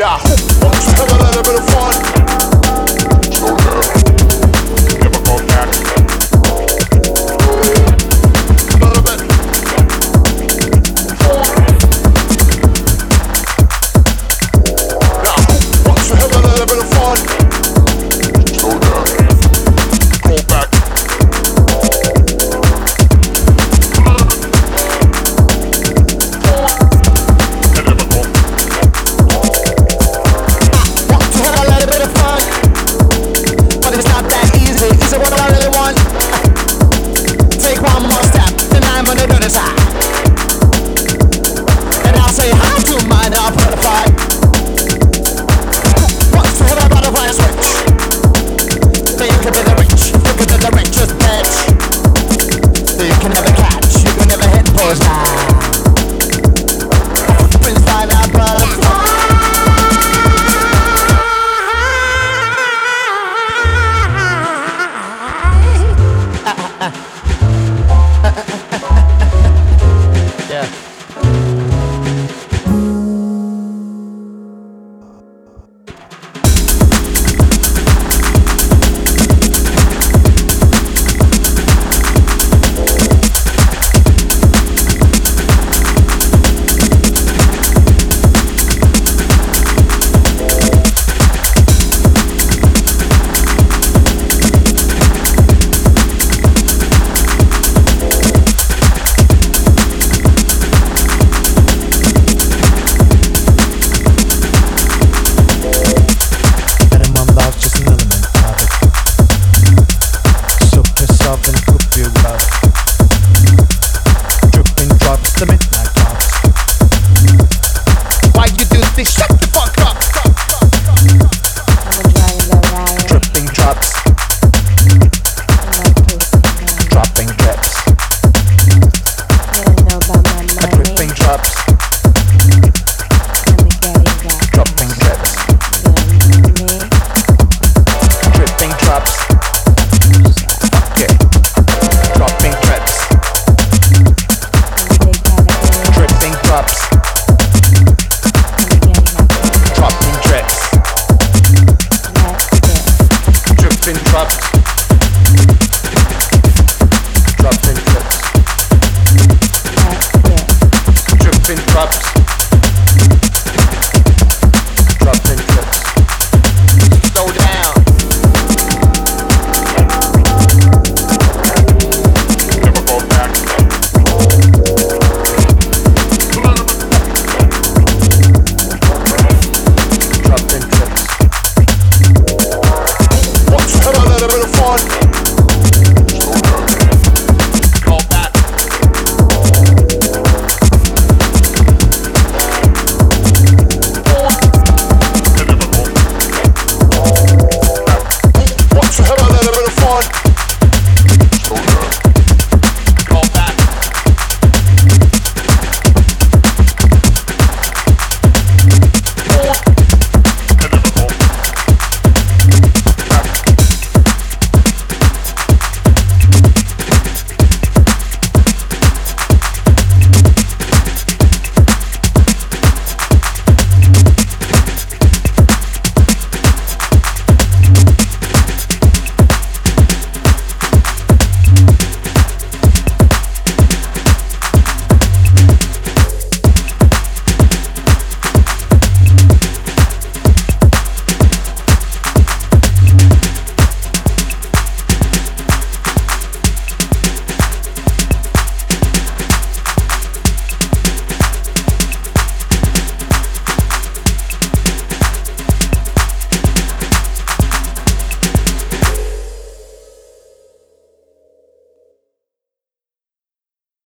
Now, won't you have a little bit of fun?